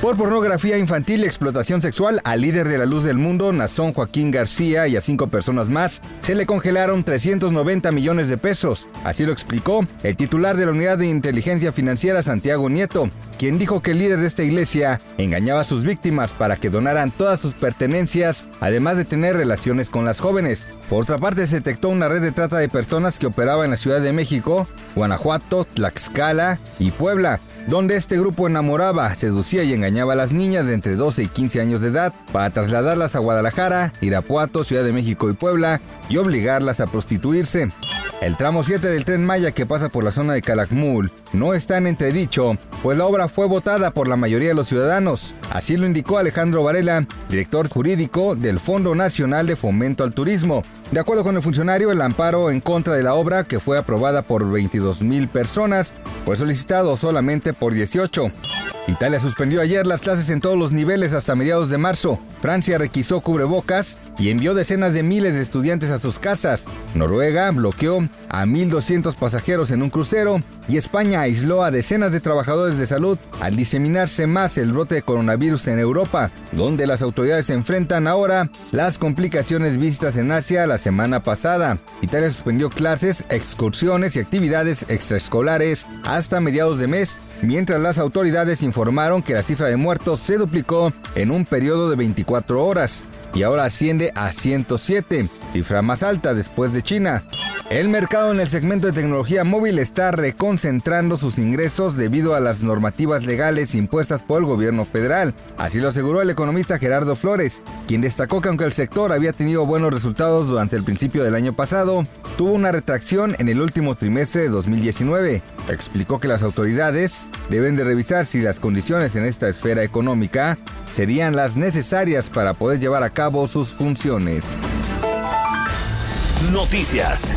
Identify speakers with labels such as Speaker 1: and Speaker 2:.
Speaker 1: Por pornografía infantil y explotación sexual, al líder de la luz del mundo, Nazón Joaquín García, y a cinco personas más, se le congelaron 390 millones de pesos. Así lo explicó el titular de la Unidad de Inteligencia Financiera, Santiago Nieto, quien dijo que el líder de esta iglesia engañaba a sus víctimas para que donaran todas sus pertenencias, además de tener relaciones con las jóvenes. Por otra parte, se detectó una red de trata de personas que operaba en la Ciudad de México, Guanajuato, Tlaxcala y Puebla donde este grupo enamoraba, seducía y engañaba a las niñas de entre 12 y 15 años de edad para trasladarlas a Guadalajara, Irapuato, Ciudad de México y Puebla y obligarlas a prostituirse. El tramo 7 del tren Maya que pasa por la zona de Calakmul no está en entredicho, pues la obra fue votada por la mayoría de los ciudadanos. Así lo indicó Alejandro Varela, director jurídico del Fondo Nacional de Fomento al Turismo. De acuerdo con el funcionario, el amparo en contra de la obra, que fue aprobada por 22 mil personas, fue solicitado solamente por 18. Italia suspendió ayer las clases en todos los niveles hasta mediados de marzo. Francia requisó cubrebocas y envió decenas de miles de estudiantes a sus casas. Noruega bloqueó a 1.200 pasajeros en un crucero y España aisló a decenas de trabajadores de salud al diseminarse más el brote de coronavirus en Europa, donde las autoridades enfrentan ahora las complicaciones vistas en Asia la semana pasada. Italia suspendió clases, excursiones y actividades extraescolares hasta mediados de mes, mientras las autoridades informaron que la cifra de muertos se duplicó en un periodo de 24 horas y ahora asciende a 107, cifra más alta después de China. El mercado en el segmento de tecnología móvil está reconcentrando sus ingresos debido a las normativas legales impuestas por el gobierno federal. Así lo aseguró el economista Gerardo Flores, quien destacó que aunque el sector había tenido buenos resultados durante el principio del año pasado, tuvo una retracción en el último trimestre de 2019. Explicó que las autoridades deben de revisar si las condiciones en esta esfera económica serían las necesarias para poder llevar a cabo sus funciones.
Speaker 2: Noticias.